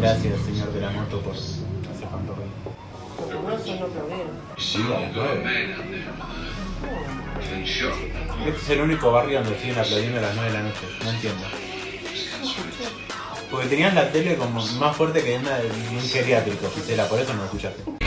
Gracias, señor de la moto, por hacer tanto lo menos son los febrero. Sí. Este es el único barrio donde siguen aplaudiendo a las 9 de la noche. No entiendo. Porque tenían la tele como más fuerte que una de un geriátrico, Gisela, por eso no lo escuchaste.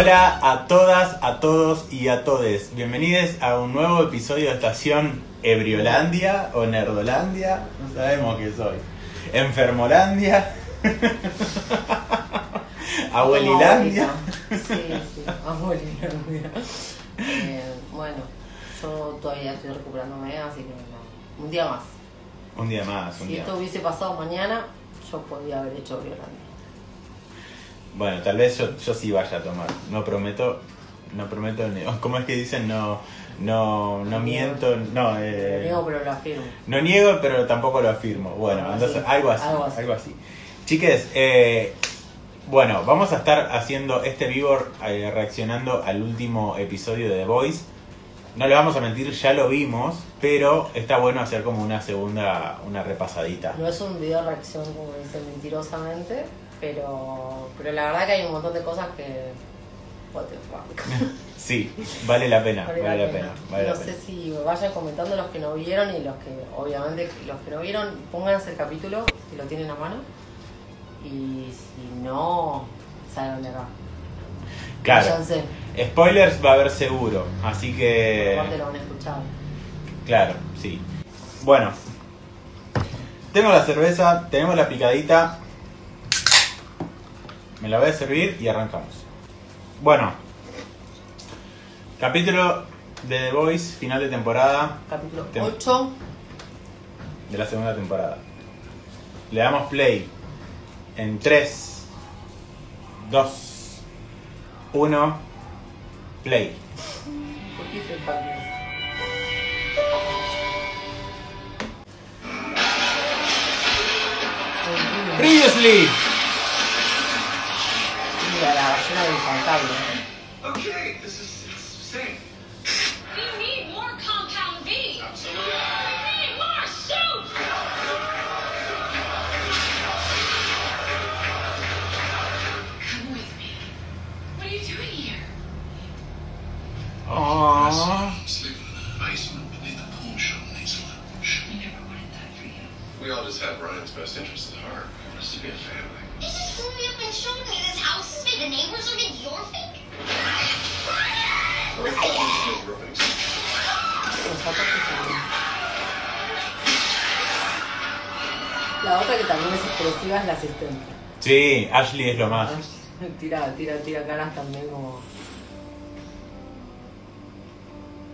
Hola a todas, a todos y a todes. Bienvenidos a un nuevo episodio de Estación Ebriolandia o Nerdolandia. No sabemos qué soy. Enfermolandia. Abuelilandia. Sí, sí, abuelilandia. Eh, bueno, yo todavía estoy recuperándome, así que no. un día más. Un día más, un Si día esto más. hubiese pasado mañana, yo podría haber hecho Violandia. Bueno, tal vez yo, yo sí vaya a tomar. No prometo, no prometo, ¿cómo es que dicen? No, no, no miento, no, eh, niego, pero lo afirmo. no niego, pero tampoco lo afirmo. Bueno, Algo entonces, así, algo así, algo así. algo así. Chiques, eh, bueno, vamos a estar haciendo este vivo eh, reaccionando al último episodio de The Voice. No le vamos a mentir, ya lo vimos, pero está bueno hacer como una segunda, una repasadita. No es un video de reacción, como dicen mentirosamente, pero, pero la verdad que hay un montón de cosas que. What the fuck. Sí, vale la pena, Vale vale la pena. pena. vale no la sé pena. si vayan comentando los que no vieron y los que, obviamente, los que no vieron, pónganse el capítulo si lo tienen a mano. Y si no, salgan de acá. Claro. Váyanse. Spoilers va a haber seguro, así que... Aparte lo van a escuchar. Claro, sí. Bueno. Tengo la cerveza, tenemos la picadita. Me la voy a servir y arrancamos. Bueno. Capítulo de The Voice, final de temporada Capítulo Tem- 8. de la segunda temporada. Le damos play en 3, 2, 1, play. Previously. Mira, la ballena del infantable. Okay, this is it's La otra que también es expresiva es la asistente. Sí, Ashley es lo más. Tira, tira, tira caras también como.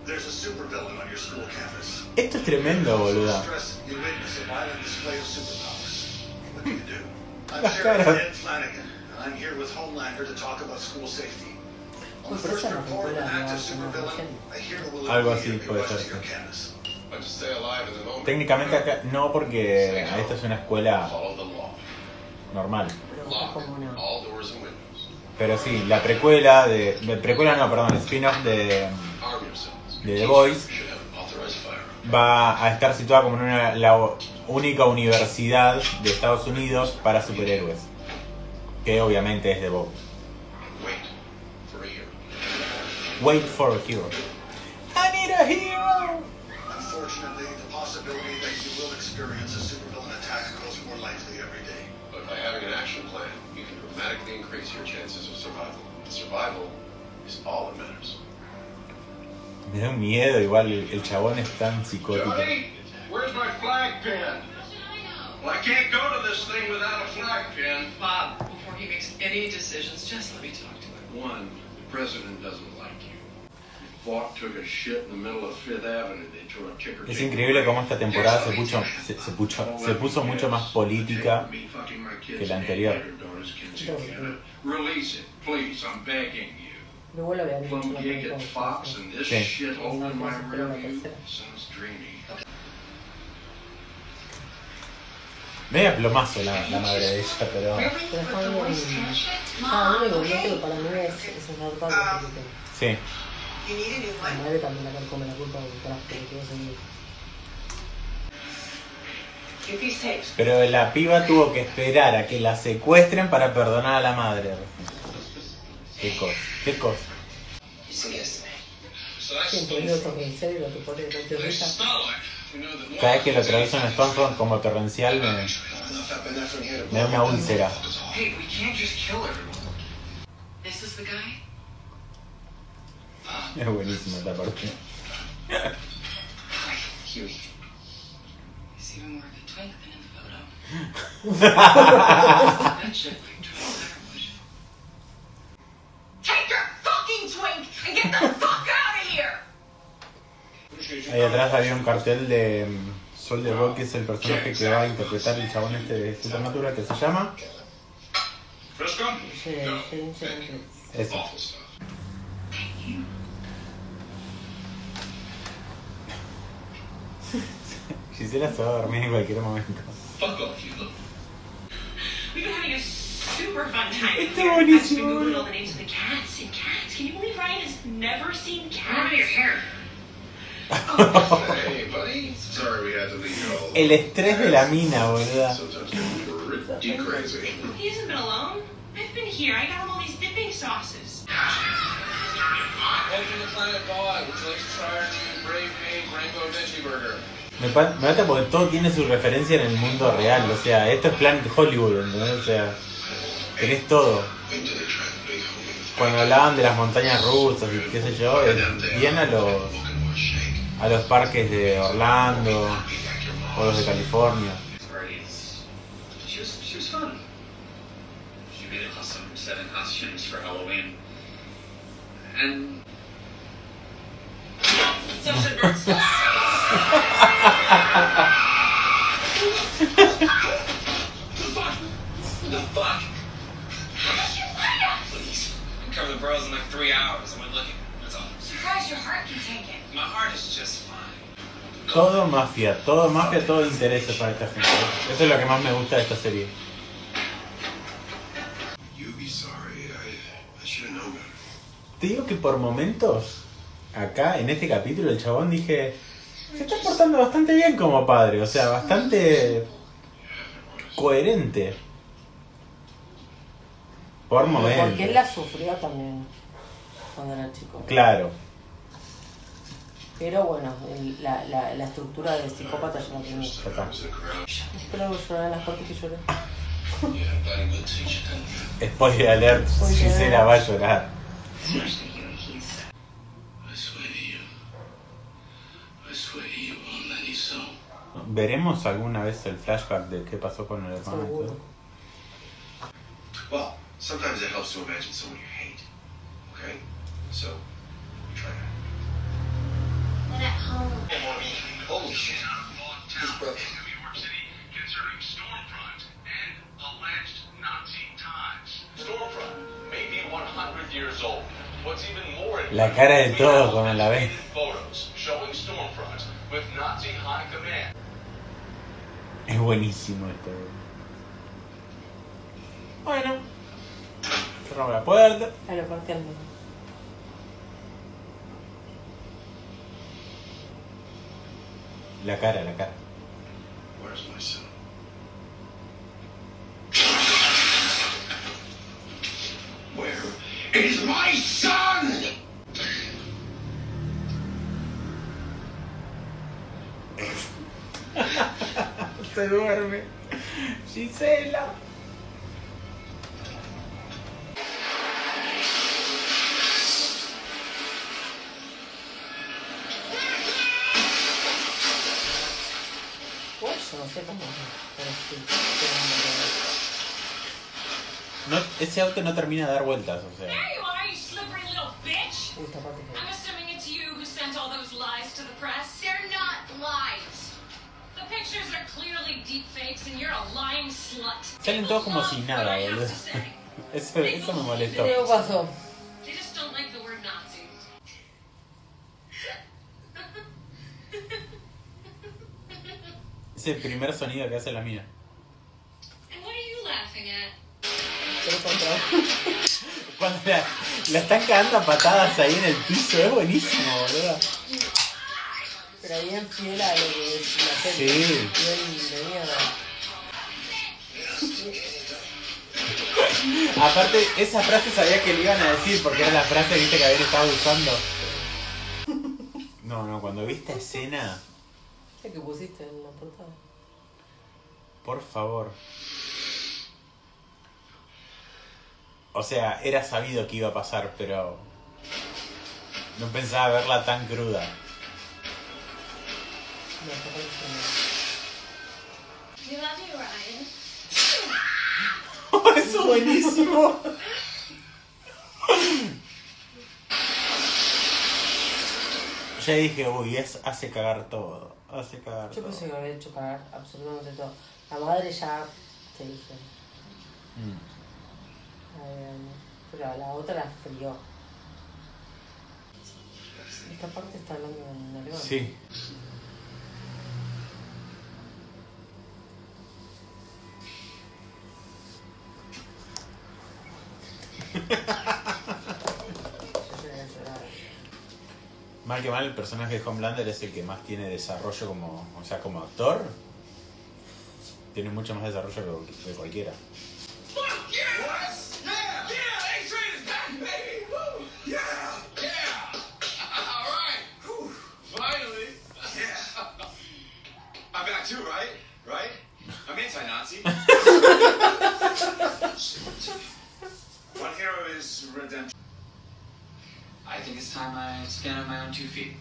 There's a supervillain on your school campus. Esto es tremendo, boluda. Stress you witness a violent display of superpowers. What do you do? I'm Las Sheriff caras. Ed Flanagan, and I'm here with Homelander to talk about school safety. On Uy, the pero first esa no report of an fue la active nueva supervillain, generación. a hero will Algo así puede ser, Técnicamente acá no porque esta es una escuela normal. Pero sí, la precuela de... de- precuela no, perdón, spin-off de, de The Voice va a estar situada como en una, la única universidad de Estados Unidos para superhéroes. Que obviamente es The Voice. Wait for a hero. I need a hero! Survival. Is all that matters. Me da un miedo, igual el, el chabón es tan psicótico. Johnny, where's my flag pin? How should I know? Well, I can't go to this thing without a flag pin. Bob, before he makes any decisions, just let me talk to him. One, the president doesn't like you. Es increíble cómo esta temporada se puso, se, se puso, se mucho más política que la anterior. Sí. Media plomazo la, la madre de ella, pero... Pero está bien. Ah, único no para mí es, es un alto la película. Sí. La madre también la carcome la culpa de todas las películas en Get these tapes. Pero la piba tuvo que esperar a que la secuestren para perdonar a la madre. Qué cosa, qué cosa. You todo que Cada vez que lo traducen en Stormfront como torrencial me, me da una úlcera. Hey, Es buenísima esta parte. Ahí atrás había un cartel de mm, Soldier Boy, que es el personaje que va a interpretar el chabón este de Supernatural, que se llama. Frisco? Sí, sí, sí, sí. Eso. Gisela se va a dormir en cualquier momento. Fuck off, you. We've been having a super fun time. Está here. buenísimo, Actually, we boludo. Googled all the names of the cats and cats. Can you believe Ryan has never seen cats? Out your hair. Oh. Hey, buddy. Sorry we had to leave you all. El estrés de la mina, boluda. Sometimes pretty crazy. He hasn't been alone. I've been here. I got him all these dipping sauces. Welcome to Planet Pod. Would you like to try our new Brave Made Rainbow Veggie Burger? Me, me mata porque todo tiene su referencia en el mundo real. O sea, esto es Planet Hollywood, ¿entendés? O sea, tenés todo. Cuando hablaban de las montañas rusas y qué sé yo, bien a los, a los parques de Orlando o los de California. Todo mafia, todo mafia, todo intereses para esta gente. Eso es lo que más me gusta de esta serie. Te digo que por momentos, acá en este capítulo, el chabón dije, se está portando bastante bien como padre, o sea, bastante coherente. Por Porque él momentos. la sufrió también cuando era chico. Claro. Pero bueno, el- la, la, la estructura de psicópata la in the crowd. Espero que llorar las partes que lloré. Spoiler alert, Gisela va a llorar. ¿Veremos alguna vez el flashback de qué pasó con el hermano? y todo? Well, sometimes it helps to imagine someone you hate. Okay? So, try that. At home. Holy shit. Concerning Stormfront and alleged Nazi ties. Stormfront may be 100 years old. What's even more La cara de todos cuando la ven. photos showing Stormfront with Nazi high command. Es buenísimo esto. Bueno. Cerramos la puerta. Aeroporteando. La cara, la cara. Where's my son? Se duerme. Gisela. No sé cómo. Pero sí. No, ese auto no termina de dar vueltas, o sea. There you are, you slippery little bitch! I'm assuming it's you who sent all those lies to the press. They're not lies. The pictures are clearly deep fakes and you're a lying slut. Salen todos como si nada, boludo. Eso, eso me molestó. ¿Qué pasó? They just don't like the word Nazi. Es el primer sonido que hace la mía. And what are you laughing at? Pero contra- Cuando la, la están cagando a patadas ahí en el piso, es buenísimo, boludo. Pero bien fiel a lo que la serie. Sí. De mierda. Aparte, esa frase sabía que le iban a decir porque era la frase viste que habían estado usando. No, no, cuando vi esta escena, ¿Qué que pusiste en la portada? por favor. O sea, era sabido que iba a pasar, pero no pensaba verla tan cruda. We love you, Ryan. Eso es buenísimo. Ya dije, uy, es, hace cagar todo. Hace cagar Yo todo. pensé que me había hecho cagar absolutamente todo. La madre ya te dije. Mm. Eh, pero la otra la frió. Esta parte está hablando en alemán. Sí. Mal que mal, el personaje de Homelander es el que más tiene desarrollo como, o sea, como actor. Tiene mucho más desarrollo que, que cualquiera. I think it's time I stand on my own two feet.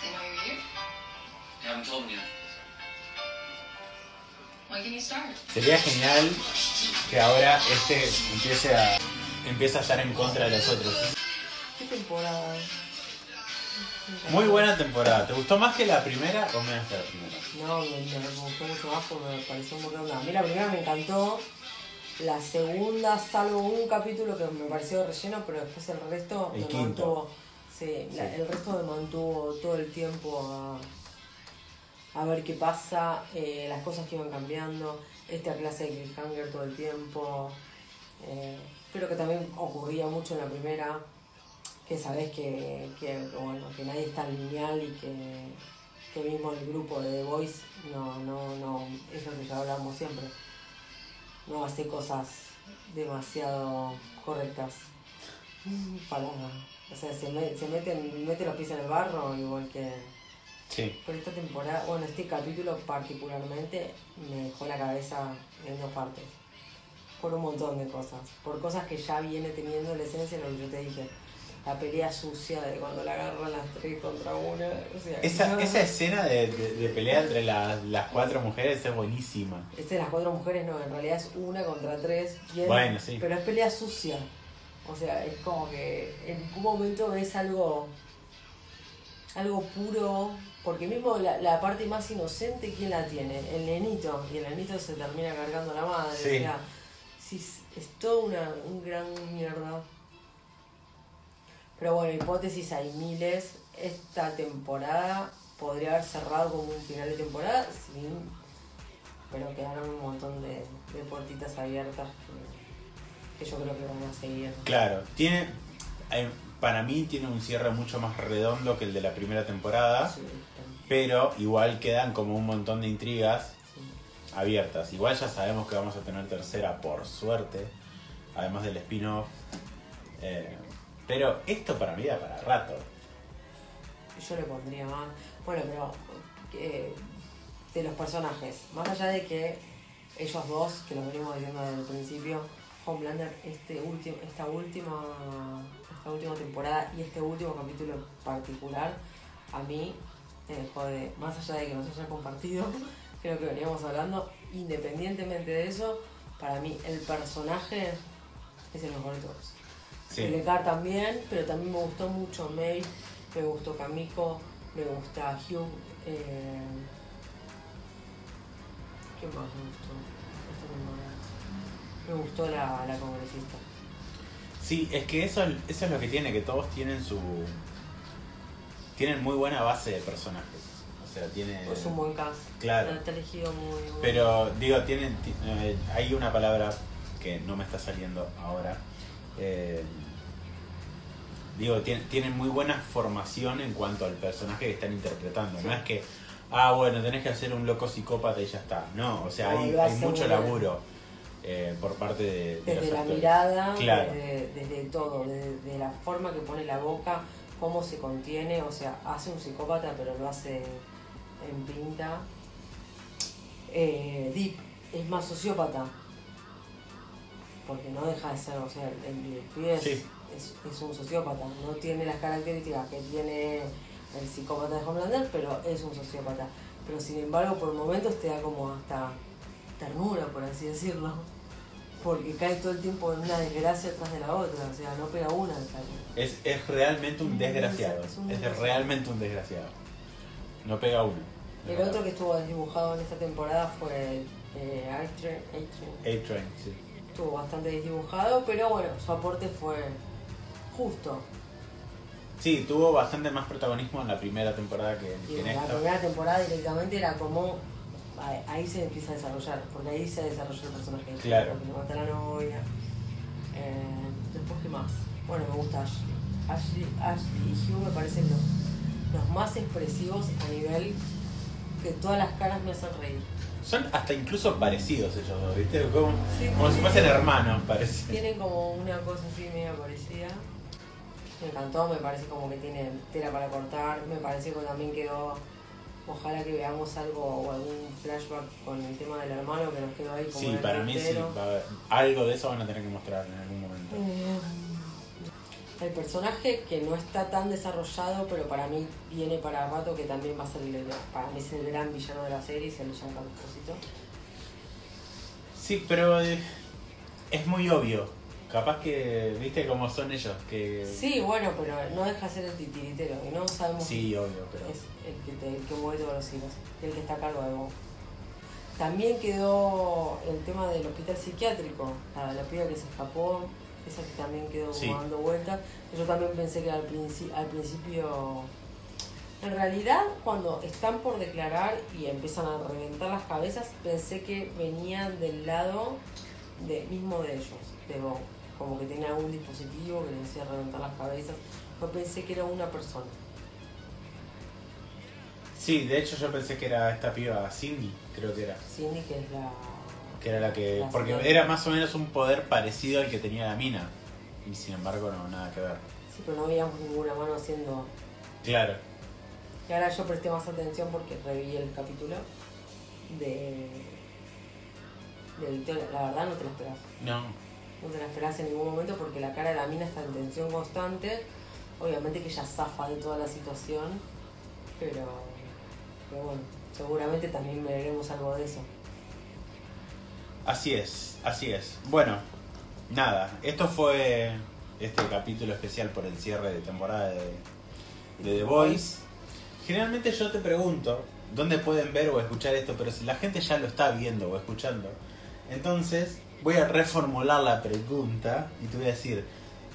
They know you're here? Haven't told them yet. When can you start? Sería genial que ahora este empiece a empiece a estar en contra de los otros. ¿Qué temporada? Muy buena temporada. ¿Te gustó más que la primera o menos que la primera? No, me, me, me gustó mucho más porque me pareció muy redonda. A mí la primera me encantó. La segunda, salvo un capítulo que me pareció relleno, pero después el resto El me quinto. mantuvo. Sí, la- el resto me mantuvo todo el tiempo a, a ver qué pasa, eh, las cosas que iban cambiando, esta clase de cliffhanger todo el tiempo. Eh, creo que también ocurría mucho en la primera, que sabés que, que, que, bueno, que nadie es tan lineal y que, que mismo el grupo de The Voice no, no, no, es lo que ya hablamos siempre, no hace cosas demasiado correctas. Mm, Palabra. O sea, se, me- se meten, mete los pies en el barro igual que... Sí. Por esta temporada, bueno, este capítulo particularmente me dejó la cabeza en dos partes. Por un montón de cosas. Por cosas que ya viene teniendo la esencia de lo que yo te dije. La pelea sucia de cuando la agarran las tres contra una. O sea, Esa, no- esa escena de, de- de pelea entre las- las cuatro mujeres es buenísima. Este de las cuatro mujeres no, en realidad es una contra tres. es- Bueno, sí. Pero es pelea sucia. O sea, es como que en ningún momento es algo algo puro, porque mismo la, la parte más inocente, ¿quién la tiene? El nenito, y el nenito se termina cargando a la madre. Sí. O sea, sí, es, es todo una, un gran mierda. Pero bueno, hipótesis hay miles. Esta temporada podría haber cerrado como un final de temporada, sin, pero quedaron un montón de, de puertitas abiertas que, que yo creo que van a seguir. Claro, tiene. Para mí tiene un cierre mucho más redondo que el de la primera temporada. Sí, Pero igual quedan como un montón de intrigas sí. abiertas. Igual ya sabemos que vamos a tener tercera por suerte. Además del spin-off. Eh, pero esto para mí da para rato. Yo le pondría más. Bueno, pero eh, de los personajes, más allá de que ellos dos, que los venimos diciendo desde el principio, Homelander, este último, esta última, esta última temporada y este último capítulo en particular, a mí me dejó de, más allá de que nos haya compartido, creo que veníamos hablando, independientemente de eso, para mí el personaje es el mejor de todos. Sí. También, pero también me gustó mucho May, me gustó Kamiko, me gusta Hugh. Eh... ¿Qué más me gustó? Me gustó la, la congresista. Sí, es que eso, eso es lo que tiene, que todos tienen su. Tienen muy buena base de personajes. O sea, tiene. Es un buen cast. Claro. Está elegido muy, muy Pero digo, tienen, ti- eh, hay una palabra que no me está saliendo ahora. Eh, digo, tienen, tienen muy buena formación en cuanto al personaje que están interpretando. No es que, ah, bueno, tenés que hacer un loco psicópata y ya está. No, o sea, hay, mucho laburo eh, por parte de, de Desde los la actores. mirada, Claro. desde, desde todo, desde, desde la forma que pone la boca, cómo se contiene, o sea, hace un psicópata pero lo hace en pinta. Eh, Deep es más sociópata, porque no deja de ser, o sea, el, el pibe es, Sí. es- es un sociópata, no tiene las características que tiene el psicópata de Homelander, pero es un sociópata. Pero sin embargo, por momentos te da como hasta ternura, por así decirlo. Porque cae todo el tiempo en una desgracia tras de la otra, o sea, no pega una. Es, es realmente un desgraciado. Es un Es desgraciado. realmente un desgraciado. No pega uno. El otro que estuvo desdibujado en esta temporada fue eh, A-Train. A-Train. A-Train, sí. Estuvo bastante desdibujado, pero bueno, su aporte fue justo. Sí, tuvo bastante más protagonismo en la primera temporada que, que en la esta. primera temporada directamente era como. ahí- se empieza a desarrollar, porque ahí se desarrolló el personaje. Claro. Porque le mata a la novia. Eh, después, ¿qué más? Bueno, me gusta Ashley. Ashley, Ashley y Hugh me parecen los, los más expresivos a nivel que todas las caras me hacen reír. Son hasta incluso parecidos ellos dos, ¿viste? Como, Sí, como si fuesen hermanos, parece. Tienen como una cosa así media parecida. Me encantó, me parece como que tiene tela para cortar. Me pareció que también quedó. Ojalá que veamos algo o algún flashback con el tema del hermano que nos quedó ahí como Sí, para mí sí. algo de eso van a tener que mostrar en algún momento. Eh, el personaje que no está tan desarrollado, pero para mí viene para rato, que también va a ser el, para mí es el gran villano de la serie, es el Giancarlo Esposito. Sí, pero eh, es muy obvio. Capaz que, viste cómo son ellos, que... Sí, bueno, pero no deja de ser el titiritero, y no sabemos Sí, obvio, pero... es el que, te- el que mueve todos los hilos, el que está a cargo de vos. También quedó el tema del hospital psiquiátrico, la, la piba que se escapó, esa que también quedó Sí. dando vueltas. Yo también pensé que al, princi- al principio... En realidad, cuando están por declarar y empiezan a reventar las cabezas, pensé que venían del lado de, mismo de ellos, de Bob. Como que tenía algún dispositivo que les hacía reventar las cabezas. Yo pensé que era una persona. Sí, de hecho yo pensé que era esta piba Cindy, creo que era. Cindy, que es la. Que era la que... La Porque señora. era más o menos un poder parecido al que tenía la mina. Y sin embargo no, nada que ver. Sí, pero no veíamos ninguna mano haciendo. Claro. Y ahora yo presté más atención porque reví el capítulo de. de Victoria. La verdad no te lo esperas. No. No te la esperas en ningún momento porque la cara de la mina está en tensión constante. Obviamente que ella zafa de toda la situación. Pero. Pero bueno, seguramente también veremos algo de eso. Así es, así es. Bueno, nada, esto fue este capítulo especial por el cierre de temporada de, de The Voice. Generalmente yo te pregunto dónde pueden ver o escuchar esto, pero si la gente ya lo está viendo o escuchando, entonces voy a reformular la pregunta y te voy a decir,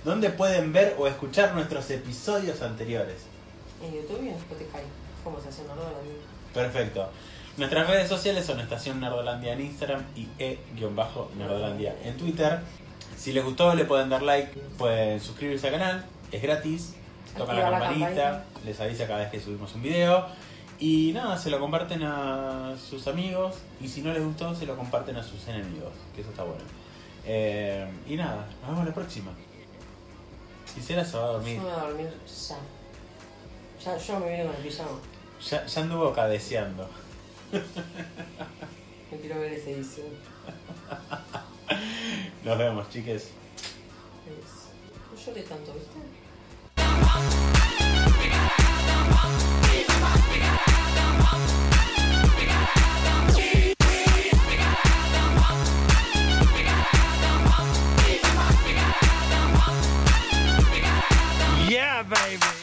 ¿dónde pueden ver o escuchar nuestros episodios anteriores? En YouTube y en Spotify. ¿Cómo se hace? Perfecto. Nuestras redes sociales son Estación Nerdolandia en Instagram y e-nerdolandia en Twitter. Si les gustó, le pueden dar like, pueden suscribirse al canal, es gratis. Tocan la la campanita, les avisa cada vez que subimos un video. Y nada, se lo comparten a sus amigos. Y si no les gustó, se lo comparten a sus enemigos, que eso está bueno. Eh, y nada, nos vemos la próxima. Gisela se va a dormir. Yo me voy a dormir ya. Ya, yo me vine con el pijama. Ya, ya anduvo cabeceando. Yo quiero ver ese edición. Nos vemos, chiques. No lloré tanto. Yeah, baby.